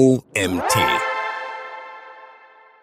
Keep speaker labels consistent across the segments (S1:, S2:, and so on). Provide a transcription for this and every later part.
S1: OMT.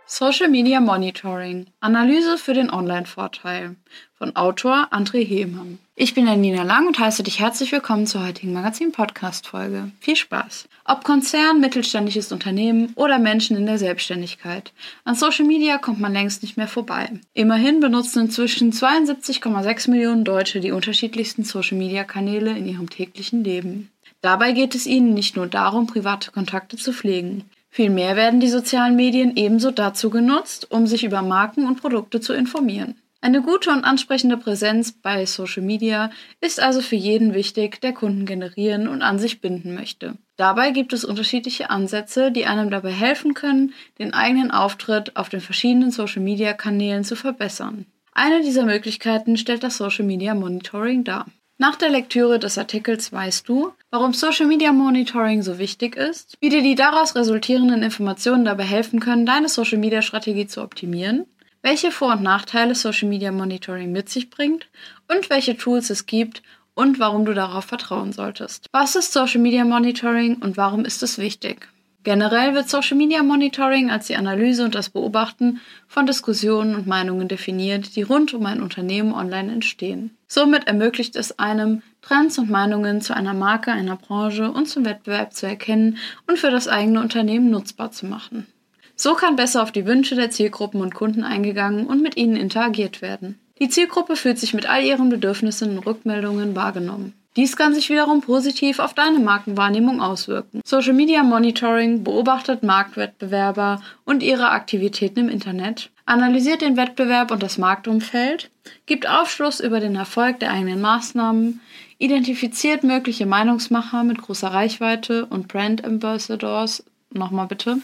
S2: Social Media Monitoring. Analyse für den Online-Vorteil. Von Autor André Hehmann. Ich bin Nina Lang und heiße dich herzlich willkommen zur heutigen Magazin-Podcast-Folge. Viel Spaß! Ob Konzern, mittelständisches Unternehmen oder Menschen in der Selbstständigkeit. An Social Media kommt man längst nicht mehr vorbei. Immerhin benutzen inzwischen 72,6 Millionen Deutsche die unterschiedlichsten Social Media Kanäle in ihrem täglichen Leben. Dabei geht es ihnen nicht nur darum, private Kontakte zu pflegen. Vielmehr werden die sozialen Medien ebenso dazu genutzt, um sich über Marken und Produkte zu informieren. Eine gute und ansprechende Präsenz bei Social Media ist also für jeden wichtig, der Kunden generieren und an sich binden möchte. Dabei gibt es unterschiedliche Ansätze, die einem dabei helfen können, den eigenen Auftritt auf den verschiedenen Social Media Kanälen zu verbessern. Eine dieser Möglichkeiten stellt das Social Media Monitoring dar. Nach der Lektüre des Artikels weißt du, warum Social Media Monitoring so wichtig ist, wie dir die daraus resultierenden Informationen dabei helfen können, deine Social Media Strategie zu optimieren, welche Vor- und Nachteile Social Media Monitoring mit sich bringt und welche Tools es gibt und warum du darauf vertrauen solltest. Was ist Social Media Monitoring und warum ist es wichtig? Generell wird Social Media Monitoring als die Analyse und das Beobachten von Diskussionen und Meinungen definiert, die rund um ein Unternehmen online entstehen. Somit ermöglicht es einem, Trends und Meinungen zu einer Marke, einer Branche und zum Wettbewerb zu erkennen und für das eigene Unternehmen nutzbar zu machen. So kann besser auf die Wünsche der Zielgruppen und Kunden eingegangen und mit ihnen interagiert werden. Die Zielgruppe fühlt sich mit all ihren Bedürfnissen und Rückmeldungen wahrgenommen. Dies kann sich wiederum positiv auf deine Markenwahrnehmung auswirken. Social Media Monitoring beobachtet Marktwettbewerber und ihre Aktivitäten im Internet, analysiert den Wettbewerb und das Marktumfeld, gibt Aufschluss über den Erfolg der eigenen Maßnahmen, identifiziert mögliche Meinungsmacher mit großer Reichweite und Brand Ambassadors, nochmal bitte,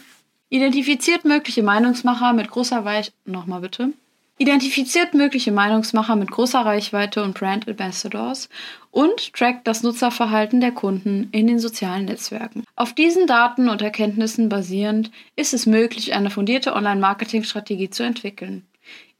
S2: identifiziert mögliche Meinungsmacher mit großer Weich, nochmal bitte, identifiziert mögliche Meinungsmacher mit großer Reichweite und Brand Ambassadors und trackt das Nutzerverhalten der Kunden in den sozialen Netzwerken. Auf diesen Daten und Erkenntnissen basierend ist es möglich, eine fundierte Online-Marketing-Strategie zu entwickeln.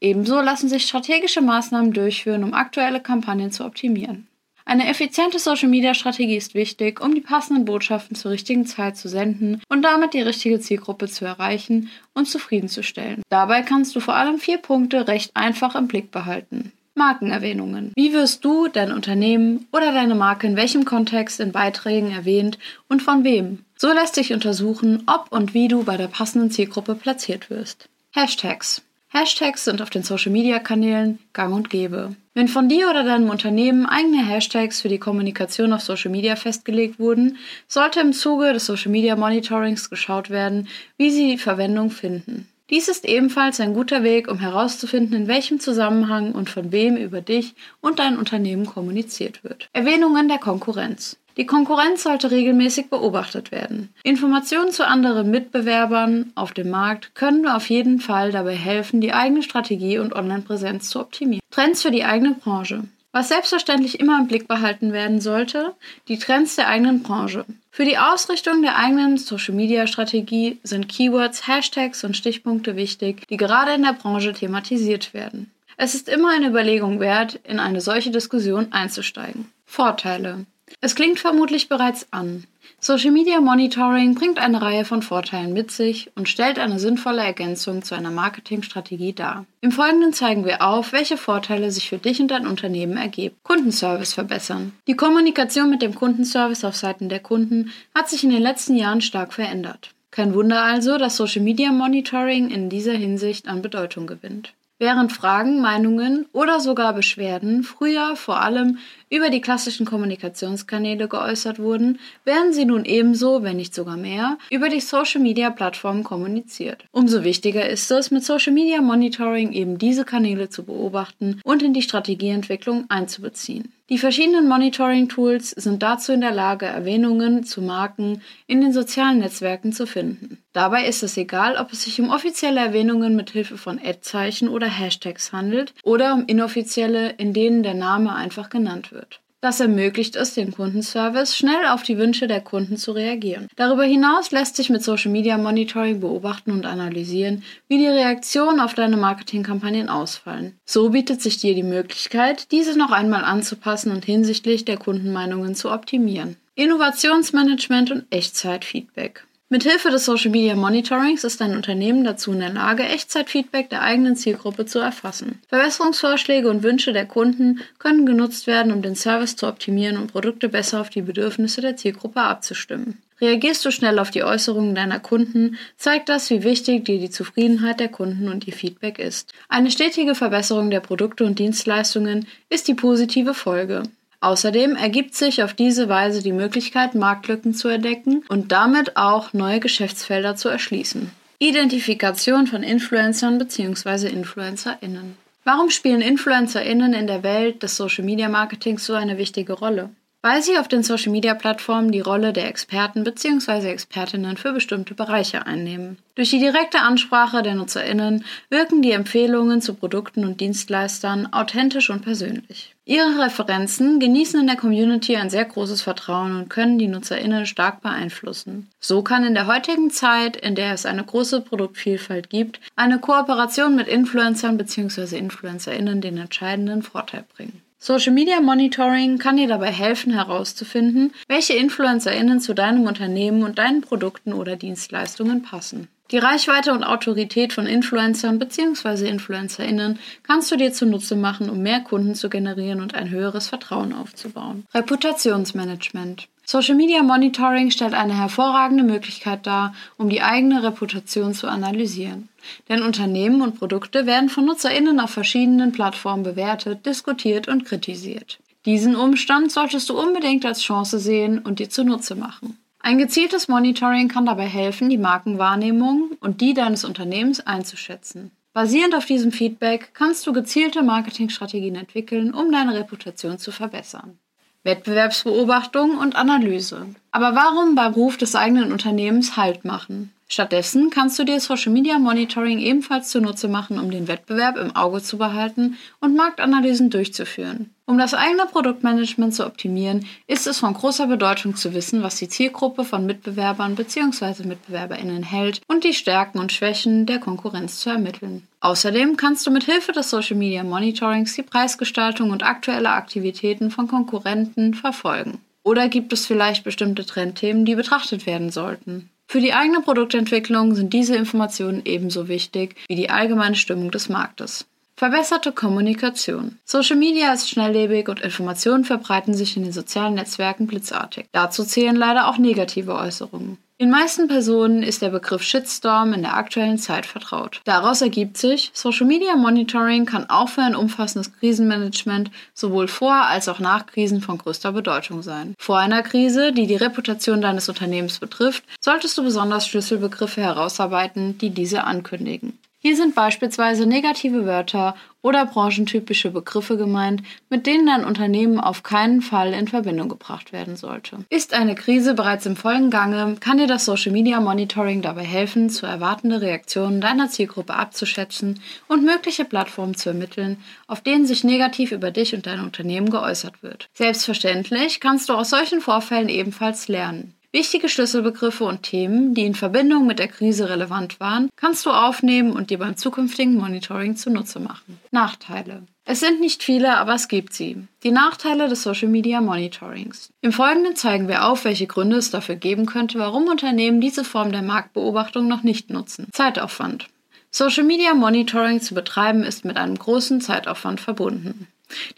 S2: Ebenso lassen sich strategische Maßnahmen durchführen, um aktuelle Kampagnen zu optimieren. Eine effiziente Social-Media-Strategie ist wichtig, um die passenden Botschaften zur richtigen Zeit zu senden und damit die richtige Zielgruppe zu erreichen und zufriedenzustellen. Dabei kannst du vor allem vier Punkte recht einfach im Blick behalten. Markenerwähnungen. Wie wirst du, dein Unternehmen oder deine Marke in welchem Kontext in Beiträgen erwähnt und von wem? So lässt sich untersuchen, ob und wie du bei der passenden Zielgruppe platziert wirst. Hashtags. Hashtags sind auf den Social-Media-Kanälen gang und gäbe. Wenn von dir oder deinem Unternehmen eigene Hashtags für die Kommunikation auf Social Media festgelegt wurden, sollte im Zuge des Social Media Monitorings geschaut werden, wie sie die Verwendung finden. Dies ist ebenfalls ein guter Weg, um herauszufinden, in welchem Zusammenhang und von wem über dich und dein Unternehmen kommuniziert wird. Erwähnungen der Konkurrenz. Die Konkurrenz sollte regelmäßig beobachtet werden. Informationen zu anderen Mitbewerbern auf dem Markt können auf jeden Fall dabei helfen, die eigene Strategie und Online-Präsenz zu optimieren. Trends für die eigene Branche. Was selbstverständlich immer im Blick behalten werden sollte, die Trends der eigenen Branche. Für die Ausrichtung der eigenen Social-Media-Strategie sind Keywords, Hashtags und Stichpunkte wichtig, die gerade in der Branche thematisiert werden. Es ist immer eine Überlegung wert, in eine solche Diskussion einzusteigen. Vorteile. Es klingt vermutlich bereits an. Social Media Monitoring bringt eine Reihe von Vorteilen mit sich und stellt eine sinnvolle Ergänzung zu einer Marketingstrategie dar. Im Folgenden zeigen wir auf, welche Vorteile sich für dich und dein Unternehmen ergeben. Kundenservice verbessern. Die Kommunikation mit dem Kundenservice auf Seiten der Kunden hat sich in den letzten Jahren stark verändert. Kein Wunder also, dass Social Media Monitoring in dieser Hinsicht an Bedeutung gewinnt. Während Fragen, Meinungen oder sogar Beschwerden früher vor allem über die klassischen Kommunikationskanäle geäußert wurden, werden sie nun ebenso, wenn nicht sogar mehr, über die Social-Media-Plattformen kommuniziert. Umso wichtiger ist es, mit Social-Media Monitoring eben diese Kanäle zu beobachten und in die Strategieentwicklung einzubeziehen. Die verschiedenen Monitoring-Tools sind dazu in der Lage, Erwähnungen zu Marken in den sozialen Netzwerken zu finden. Dabei ist es egal, ob es sich um offizielle Erwähnungen mit Hilfe von Ad-Zeichen oder Hashtags handelt oder um inoffizielle, in denen der Name einfach genannt wird. Das ermöglicht es dem Kundenservice, schnell auf die Wünsche der Kunden zu reagieren. Darüber hinaus lässt sich mit Social Media Monitoring beobachten und analysieren, wie die Reaktionen auf deine Marketingkampagnen ausfallen. So bietet sich dir die Möglichkeit, diese noch einmal anzupassen und hinsichtlich der Kundenmeinungen zu optimieren. Innovationsmanagement und Echtzeitfeedback. Mithilfe des Social Media Monitorings ist ein Unternehmen dazu in der Lage, Echtzeitfeedback der eigenen Zielgruppe zu erfassen. Verbesserungsvorschläge und Wünsche der Kunden können genutzt werden, um den Service zu optimieren und Produkte besser auf die Bedürfnisse der Zielgruppe abzustimmen. Reagierst du schnell auf die Äußerungen deiner Kunden, zeigt das, wie wichtig dir die Zufriedenheit der Kunden und ihr Feedback ist. Eine stetige Verbesserung der Produkte und Dienstleistungen ist die positive Folge. Außerdem ergibt sich auf diese Weise die Möglichkeit, Marktlücken zu entdecken und damit auch neue Geschäftsfelder zu erschließen. Identifikation von Influencern bzw. InfluencerInnen. Warum spielen InfluencerInnen in der Welt des Social Media Marketings so eine wichtige Rolle? Weil sie auf den Social-Media-Plattformen die Rolle der Experten bzw. Expertinnen für bestimmte Bereiche einnehmen. Durch die direkte Ansprache der Nutzerinnen wirken die Empfehlungen zu Produkten und Dienstleistern authentisch und persönlich. Ihre Referenzen genießen in der Community ein sehr großes Vertrauen und können die Nutzerinnen stark beeinflussen. So kann in der heutigen Zeit, in der es eine große Produktvielfalt gibt, eine Kooperation mit Influencern bzw. Influencerinnen den entscheidenden Vorteil bringen. Social Media Monitoring kann dir dabei helfen herauszufinden, welche InfluencerInnen zu deinem Unternehmen und deinen Produkten oder Dienstleistungen passen. Die Reichweite und Autorität von Influencern bzw. InfluencerInnen kannst du dir zunutze machen, um mehr Kunden zu generieren und ein höheres Vertrauen aufzubauen. Reputationsmanagement. Social Media Monitoring stellt eine hervorragende Möglichkeit dar, um die eigene Reputation zu analysieren. Denn Unternehmen und Produkte werden von NutzerInnen auf verschiedenen Plattformen bewertet, diskutiert und kritisiert. Diesen Umstand solltest du unbedingt als Chance sehen und dir zunutze machen. Ein gezieltes Monitoring kann dabei helfen, die Markenwahrnehmung und die deines Unternehmens einzuschätzen. Basierend auf diesem Feedback kannst du gezielte Marketingstrategien entwickeln, um deine Reputation zu verbessern. Wettbewerbsbeobachtung und Analyse. Aber warum beim Ruf des eigenen Unternehmens Halt machen? Stattdessen kannst du dir Social Media Monitoring ebenfalls zunutze machen, um den Wettbewerb im Auge zu behalten und Marktanalysen durchzuführen. Um das eigene Produktmanagement zu optimieren, ist es von großer Bedeutung zu wissen, was die Zielgruppe von Mitbewerbern bzw. Mitbewerberinnen hält und die Stärken und Schwächen der Konkurrenz zu ermitteln. Außerdem kannst du mit Hilfe des Social Media Monitorings die Preisgestaltung und aktuelle Aktivitäten von Konkurrenten verfolgen. Oder gibt es vielleicht bestimmte Trendthemen, die betrachtet werden sollten? Für die eigene Produktentwicklung sind diese Informationen ebenso wichtig wie die allgemeine Stimmung des Marktes. Verbesserte Kommunikation. Social Media ist schnelllebig und Informationen verbreiten sich in den sozialen Netzwerken blitzartig. Dazu zählen leider auch negative Äußerungen. Den meisten Personen ist der Begriff Shitstorm in der aktuellen Zeit vertraut. Daraus ergibt sich, Social Media Monitoring kann auch für ein umfassendes Krisenmanagement sowohl vor als auch nach Krisen von größter Bedeutung sein. Vor einer Krise, die die Reputation deines Unternehmens betrifft, solltest du besonders Schlüsselbegriffe herausarbeiten, die diese ankündigen. Hier sind beispielsweise negative Wörter oder branchentypische Begriffe gemeint, mit denen ein Unternehmen auf keinen Fall in Verbindung gebracht werden sollte. Ist eine Krise bereits im vollen Gange, kann dir das Social Media Monitoring dabei helfen, zu erwartende Reaktionen deiner Zielgruppe abzuschätzen und mögliche Plattformen zu ermitteln, auf denen sich negativ über dich und dein Unternehmen geäußert wird. Selbstverständlich kannst du aus solchen Vorfällen ebenfalls lernen. Wichtige Schlüsselbegriffe und Themen, die in Verbindung mit der Krise relevant waren, kannst du aufnehmen und dir beim zukünftigen Monitoring zunutze machen. Nachteile. Es sind nicht viele, aber es gibt sie. Die Nachteile des Social Media Monitorings. Im Folgenden zeigen wir auf, welche Gründe es dafür geben könnte, warum Unternehmen diese Form der Marktbeobachtung noch nicht nutzen. Zeitaufwand. Social Media Monitoring zu betreiben ist mit einem großen Zeitaufwand verbunden.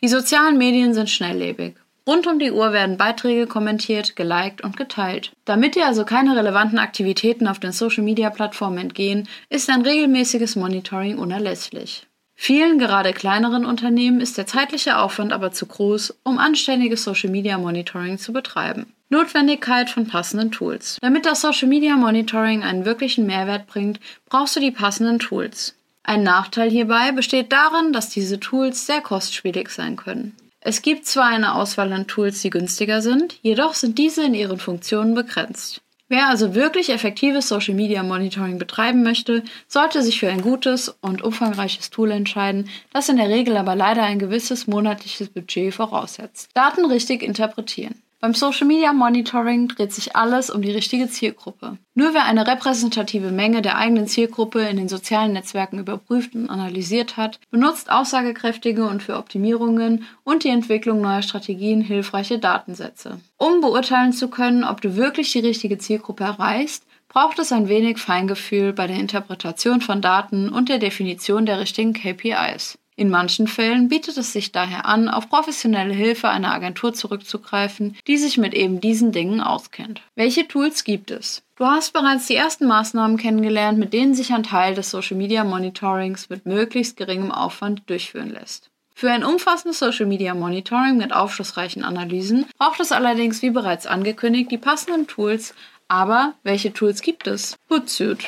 S2: Die sozialen Medien sind schnelllebig. Rund um die Uhr werden Beiträge kommentiert, geliked und geteilt. Damit dir also keine relevanten Aktivitäten auf den Social-Media-Plattformen entgehen, ist ein regelmäßiges Monitoring unerlässlich. Vielen, gerade kleineren Unternehmen ist der zeitliche Aufwand aber zu groß, um anständiges Social Media Monitoring zu betreiben. Notwendigkeit von passenden Tools. Damit das Social Media Monitoring einen wirklichen Mehrwert bringt, brauchst du die passenden Tools. Ein Nachteil hierbei besteht darin, dass diese Tools sehr kostspielig sein können. Es gibt zwar eine Auswahl an Tools, die günstiger sind, jedoch sind diese in ihren Funktionen begrenzt. Wer also wirklich effektives Social Media Monitoring betreiben möchte, sollte sich für ein gutes und umfangreiches Tool entscheiden, das in der Regel aber leider ein gewisses monatliches Budget voraussetzt. Daten richtig interpretieren. Beim Social Media Monitoring dreht sich alles um die richtige Zielgruppe. Nur wer eine repräsentative Menge der eigenen Zielgruppe in den sozialen Netzwerken überprüft und analysiert hat, benutzt aussagekräftige und für Optimierungen und die Entwicklung neuer Strategien hilfreiche Datensätze. Um beurteilen zu können, ob du wirklich die richtige Zielgruppe erreichst, braucht es ein wenig Feingefühl bei der Interpretation von Daten und der Definition der richtigen KPIs. In manchen Fällen bietet es sich daher an, auf professionelle Hilfe einer Agentur zurückzugreifen, die sich mit eben diesen Dingen auskennt. Welche Tools gibt es? Du hast bereits die ersten Maßnahmen kennengelernt, mit denen sich ein Teil des Social Media Monitorings mit möglichst geringem Aufwand durchführen lässt. Für ein umfassendes Social Media Monitoring mit aufschlussreichen Analysen braucht es allerdings, wie bereits angekündigt, die passenden Tools. Aber welche Tools gibt es? Hootsuite.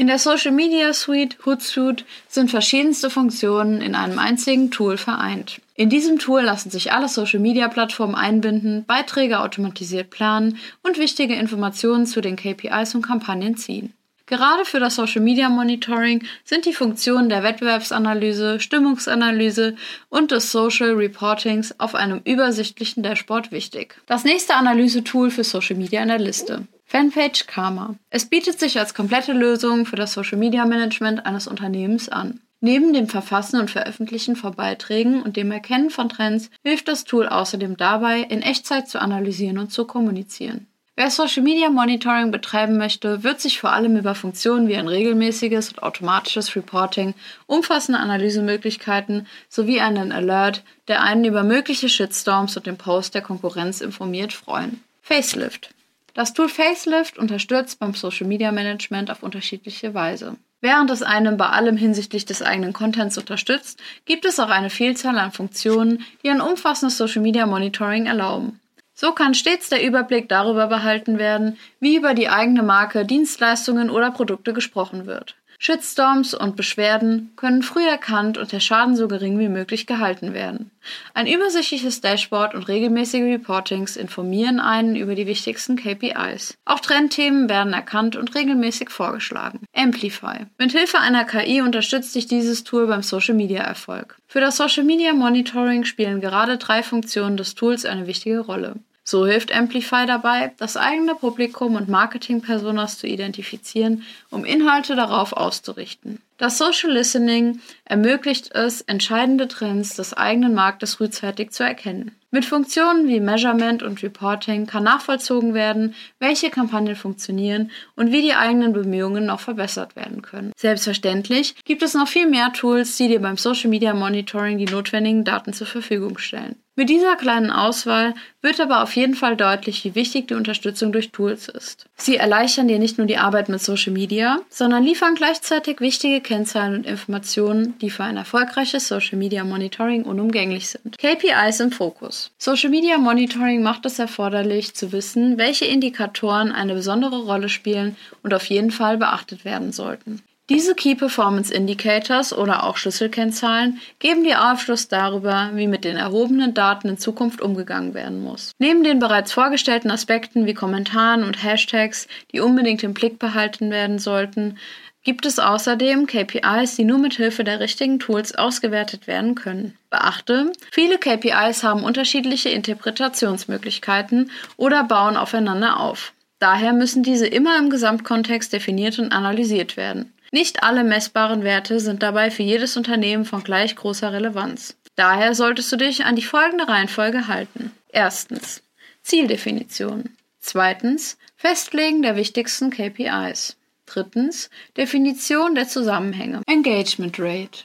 S2: In der Social Media Suite Hootsuite sind verschiedenste Funktionen in einem einzigen Tool vereint. In diesem Tool lassen sich alle Social Media Plattformen einbinden, Beiträge automatisiert planen und wichtige Informationen zu den KPIs und Kampagnen ziehen. Gerade für das Social Media Monitoring sind die Funktionen der Wettbewerbsanalyse, Stimmungsanalyse und des Social Reportings auf einem übersichtlichen Dashboard wichtig. Das nächste Analysetool für Social Media in der Liste. Fanpage Karma. Es bietet sich als komplette Lösung für das Social Media Management eines Unternehmens an. Neben dem Verfassen und Veröffentlichen von Beiträgen und dem Erkennen von Trends hilft das Tool außerdem dabei, in Echtzeit zu analysieren und zu kommunizieren. Wer Social Media Monitoring betreiben möchte, wird sich vor allem über Funktionen wie ein regelmäßiges und automatisches Reporting, umfassende Analysemöglichkeiten sowie einen Alert, der einen über mögliche Shitstorms und den Post der Konkurrenz informiert, freuen. Facelift. Das Tool Facelift unterstützt beim Social Media Management auf unterschiedliche Weise. Während es einem bei allem hinsichtlich des eigenen Contents unterstützt, gibt es auch eine Vielzahl an Funktionen, die ein umfassendes Social Media Monitoring erlauben. So kann stets der Überblick darüber behalten werden, wie über die eigene Marke, Dienstleistungen oder Produkte gesprochen wird. Shitstorms und Beschwerden können früh erkannt und der Schaden so gering wie möglich gehalten werden. Ein übersichtliches Dashboard und regelmäßige Reportings informieren einen über die wichtigsten KPIs. Auch Trendthemen werden erkannt und regelmäßig vorgeschlagen. Amplify. Mit Hilfe einer KI unterstützt sich dieses Tool beim Social Media Erfolg. Für das Social Media Monitoring spielen gerade drei Funktionen des Tools eine wichtige Rolle. So hilft Amplify dabei, das eigene Publikum und Marketing-Personas zu identifizieren, um Inhalte darauf auszurichten. Das Social Listening ermöglicht es, entscheidende Trends des eigenen Marktes frühzeitig zu erkennen. Mit Funktionen wie Measurement und Reporting kann nachvollzogen werden, welche Kampagnen funktionieren und wie die eigenen Bemühungen noch verbessert werden können. Selbstverständlich gibt es noch viel mehr Tools, die dir beim Social Media Monitoring die notwendigen Daten zur Verfügung stellen. Mit dieser kleinen Auswahl wird aber auf jeden Fall deutlich, wie wichtig die Unterstützung durch Tools ist. Sie erleichtern dir nicht nur die Arbeit mit Social Media, sondern liefern gleichzeitig wichtige Kennzahlen und Informationen, die für ein erfolgreiches Social Media Monitoring unumgänglich sind. KPIs im Fokus. Social Media Monitoring macht es erforderlich zu wissen, welche Indikatoren eine besondere Rolle spielen und auf jeden Fall beachtet werden sollten. Diese Key Performance Indicators oder auch Schlüsselkennzahlen geben dir Aufschluss darüber, wie mit den erhobenen Daten in Zukunft umgegangen werden muss. Neben den bereits vorgestellten Aspekten wie Kommentaren und Hashtags, die unbedingt im Blick behalten werden sollten, gibt es außerdem KPIs, die nur mit Hilfe der richtigen Tools ausgewertet werden können. Beachte, viele KPIs haben unterschiedliche Interpretationsmöglichkeiten oder bauen aufeinander auf. Daher müssen diese immer im Gesamtkontext definiert und analysiert werden. Nicht alle messbaren Werte sind dabei für jedes Unternehmen von gleich großer Relevanz. Daher solltest du dich an die folgende Reihenfolge halten. Erstens Zieldefinition. Zweitens Festlegen der wichtigsten KPIs. Drittens Definition der Zusammenhänge. Engagement Rate.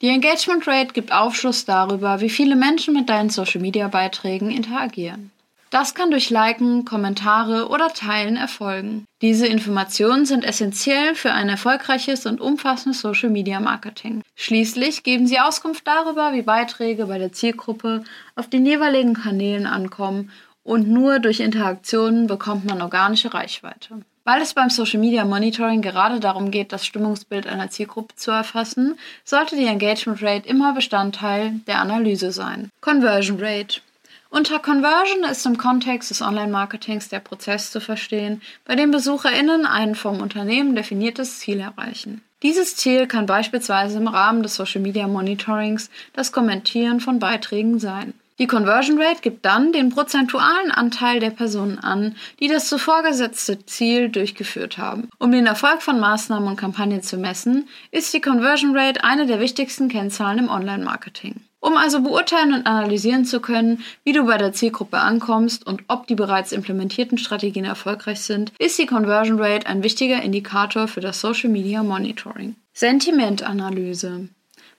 S2: Die Engagement Rate gibt Aufschluss darüber, wie viele Menschen mit deinen Social-Media-Beiträgen interagieren. Das kann durch Liken, Kommentare oder Teilen erfolgen. Diese Informationen sind essentiell für ein erfolgreiches und umfassendes Social Media Marketing. Schließlich geben sie Auskunft darüber, wie Beiträge bei der Zielgruppe auf den jeweiligen Kanälen ankommen und nur durch Interaktionen bekommt man organische Reichweite. Weil es beim Social Media Monitoring gerade darum geht, das Stimmungsbild einer Zielgruppe zu erfassen, sollte die Engagement Rate immer Bestandteil der Analyse sein. Conversion Rate unter Conversion ist im Kontext des Online-Marketings der Prozess zu verstehen, bei dem BesucherInnen ein vom Unternehmen definiertes Ziel erreichen. Dieses Ziel kann beispielsweise im Rahmen des Social Media Monitorings das Kommentieren von Beiträgen sein. Die Conversion Rate gibt dann den prozentualen Anteil der Personen an, die das zuvor gesetzte Ziel durchgeführt haben. Um den Erfolg von Maßnahmen und Kampagnen zu messen, ist die Conversion Rate eine der wichtigsten Kennzahlen im Online-Marketing. Um also beurteilen und analysieren zu können, wie du bei der Zielgruppe ankommst und ob die bereits implementierten Strategien erfolgreich sind, ist die Conversion Rate ein wichtiger Indikator für das Social Media Monitoring. Sentimentanalyse.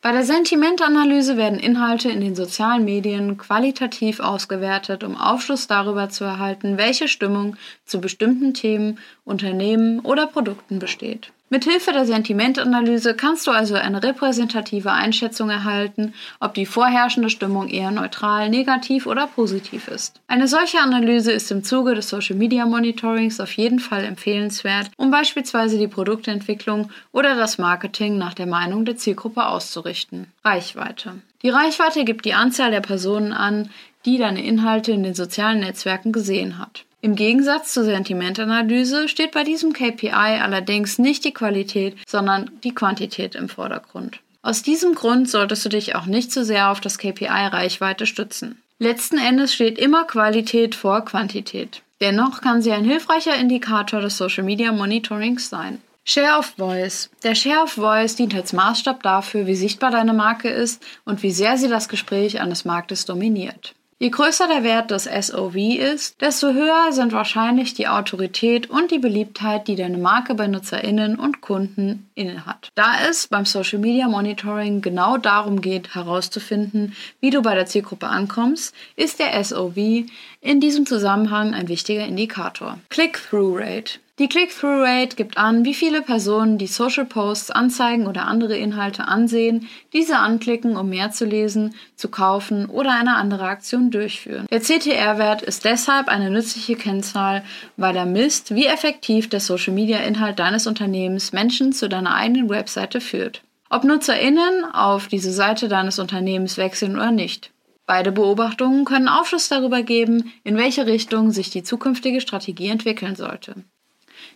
S2: Bei der Sentimentanalyse werden Inhalte in den sozialen Medien qualitativ ausgewertet, um Aufschluss darüber zu erhalten, welche Stimmung zu bestimmten Themen, Unternehmen oder Produkten besteht. Mithilfe der Sentimentanalyse kannst du also eine repräsentative Einschätzung erhalten, ob die vorherrschende Stimmung eher neutral, negativ oder positiv ist. Eine solche Analyse ist im Zuge des Social Media Monitorings auf jeden Fall empfehlenswert, um beispielsweise die Produktentwicklung oder das Marketing nach der Meinung der Zielgruppe auszurichten. Reichweite. Die Reichweite gibt die Anzahl der Personen an, die deine Inhalte in den sozialen Netzwerken gesehen hat. Im Gegensatz zur Sentimentanalyse steht bei diesem KPI allerdings nicht die Qualität, sondern die Quantität im Vordergrund. Aus diesem Grund solltest du dich auch nicht zu sehr auf das KPI Reichweite stützen. Letzten Endes steht immer Qualität vor Quantität. Dennoch kann sie ein hilfreicher Indikator des Social Media Monitorings sein. Share of Voice. Der Share of Voice dient als Maßstab dafür, wie sichtbar deine Marke ist und wie sehr sie das Gespräch eines Marktes dominiert. Je größer der Wert des SOV ist, desto höher sind wahrscheinlich die Autorität und die Beliebtheit, die deine Marke bei NutzerInnen und Kunden innehat. Da es beim Social Media Monitoring genau darum geht, herauszufinden, wie du bei der Zielgruppe ankommst, ist der SOV in diesem Zusammenhang ein wichtiger Indikator. Click-Through Rate. Die Click-Through-Rate gibt an, wie viele Personen die Social Posts, Anzeigen oder andere Inhalte ansehen, diese anklicken, um mehr zu lesen, zu kaufen oder eine andere Aktion durchführen. Der CTR-Wert ist deshalb eine nützliche Kennzahl, weil er misst, wie effektiv der Social-Media-Inhalt deines Unternehmens Menschen zu deiner eigenen Webseite führt. Ob NutzerInnen auf diese Seite deines Unternehmens wechseln oder nicht. Beide Beobachtungen können Aufschluss darüber geben, in welche Richtung sich die zukünftige Strategie entwickeln sollte.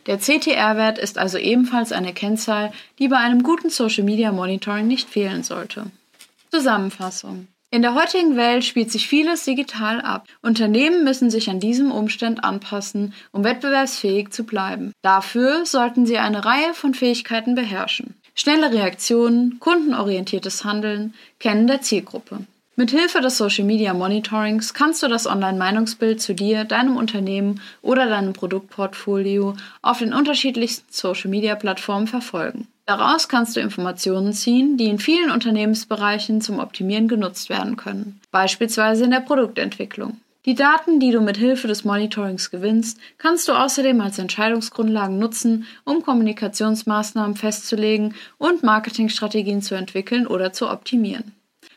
S2: Der CTR-Wert ist also ebenfalls eine Kennzahl, die bei einem guten Social Media Monitoring nicht fehlen sollte. Zusammenfassung. In der heutigen Welt spielt sich vieles digital ab. Unternehmen müssen sich an diesem Umstand anpassen, um wettbewerbsfähig zu bleiben. Dafür sollten sie eine Reihe von Fähigkeiten beherrschen. Schnelle Reaktionen, kundenorientiertes Handeln, Kennen der Zielgruppe. Mithilfe des Social Media Monitorings kannst du das Online-Meinungsbild zu dir, deinem Unternehmen oder deinem Produktportfolio auf den unterschiedlichsten Social Media Plattformen verfolgen. Daraus kannst du Informationen ziehen, die in vielen Unternehmensbereichen zum Optimieren genutzt werden können, beispielsweise in der Produktentwicklung. Die Daten, die du mit Hilfe des Monitorings gewinnst, kannst du außerdem als Entscheidungsgrundlagen nutzen, um Kommunikationsmaßnahmen festzulegen und Marketingstrategien zu entwickeln oder zu optimieren.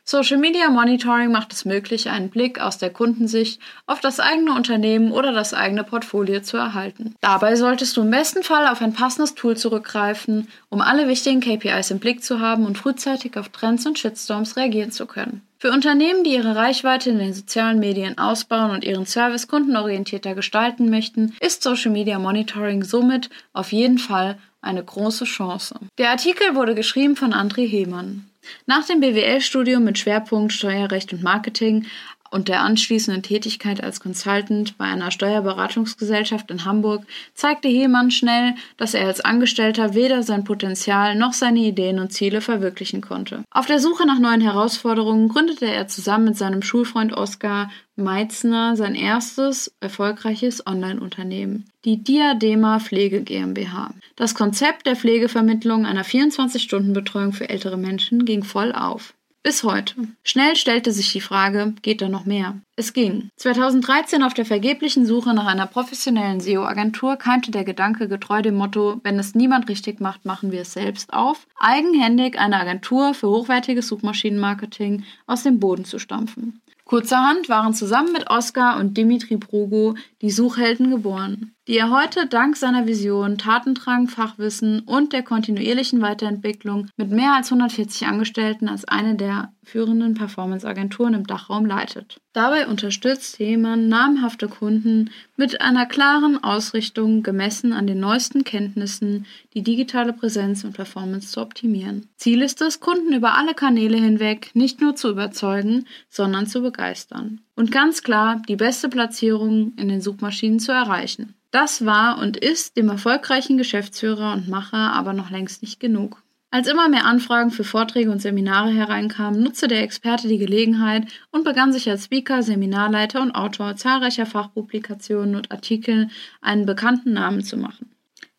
S2: Social Media Monitoring macht es möglich, einen Blick aus der Kundensicht auf das eigene Unternehmen oder das eigene Portfolio zu erhalten. Dabei solltest du im besten Fall auf ein passendes Tool zurückgreifen, um alle wichtigen KPIs im Blick zu haben und frühzeitig auf Trends und Shitstorms reagieren zu können. Für Unternehmen, die ihre Reichweite in den sozialen Medien ausbauen und ihren Service kundenorientierter gestalten möchten, ist Social Media Monitoring somit auf jeden Fall eine große Chance. Der Artikel wurde geschrieben von André Hehmann. Nach dem BWL-Studium mit Schwerpunkt Steuerrecht und Marketing und der anschließenden Tätigkeit als Consultant bei einer Steuerberatungsgesellschaft in Hamburg zeigte Heemann schnell, dass er als Angestellter weder sein Potenzial noch seine Ideen und Ziele verwirklichen konnte. Auf der Suche nach neuen Herausforderungen gründete er zusammen mit seinem Schulfreund Oskar Meitzner sein erstes erfolgreiches Online-Unternehmen, die Diadema Pflege GmbH. Das Konzept der Pflegevermittlung einer 24-Stunden-Betreuung für ältere Menschen ging voll auf. Bis heute. Schnell stellte sich die Frage, geht da noch mehr? Es ging. 2013 auf der vergeblichen Suche nach einer professionellen SEO-Agentur keimte der Gedanke getreu dem Motto, wenn es niemand richtig macht, machen wir es selbst auf, eigenhändig eine Agentur für hochwertiges Suchmaschinenmarketing aus dem Boden zu stampfen. Kurzerhand waren zusammen mit Oskar und Dimitri Brugo die Suchhelden geboren. Die er heute dank seiner Vision, Tatendrang, Fachwissen und der kontinuierlichen Weiterentwicklung mit mehr als 140 Angestellten als eine der führenden Performance-Agenturen im Dachraum leitet. Dabei unterstützt Heemann namhafte Kunden mit einer klaren Ausrichtung gemessen an den neuesten Kenntnissen, die digitale Präsenz und Performance zu optimieren. Ziel ist es, Kunden über alle Kanäle hinweg nicht nur zu überzeugen, sondern zu begeistern. Und ganz klar, die beste Platzierung in den Suchmaschinen zu erreichen. Das war und ist dem erfolgreichen Geschäftsführer und Macher aber noch längst nicht genug. Als immer mehr Anfragen für Vorträge und Seminare hereinkamen, nutzte der Experte die Gelegenheit und begann sich als Speaker, Seminarleiter und Autor zahlreicher Fachpublikationen und Artikel einen bekannten Namen zu machen.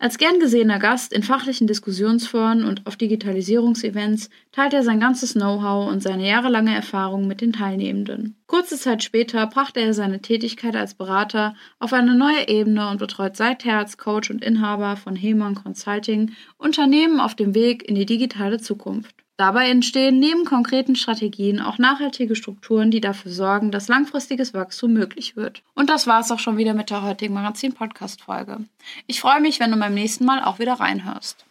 S2: Als gern gesehener Gast in fachlichen Diskussionsforen und auf Digitalisierungsevents teilt er sein ganzes Know-how und seine jahrelange Erfahrung mit den Teilnehmenden. Kurze Zeit später brachte er seine Tätigkeit als Berater auf eine neue Ebene und betreut seither als Coach und Inhaber von Hehmann Consulting Unternehmen auf dem Weg in die digitale Zukunft. Dabei entstehen neben konkreten Strategien auch nachhaltige Strukturen, die dafür sorgen, dass langfristiges Wachstum möglich wird. Und das war es auch schon wieder mit der heutigen Magazin-Podcast-Folge. Ich freue mich, wenn du beim nächsten Mal auch wieder reinhörst.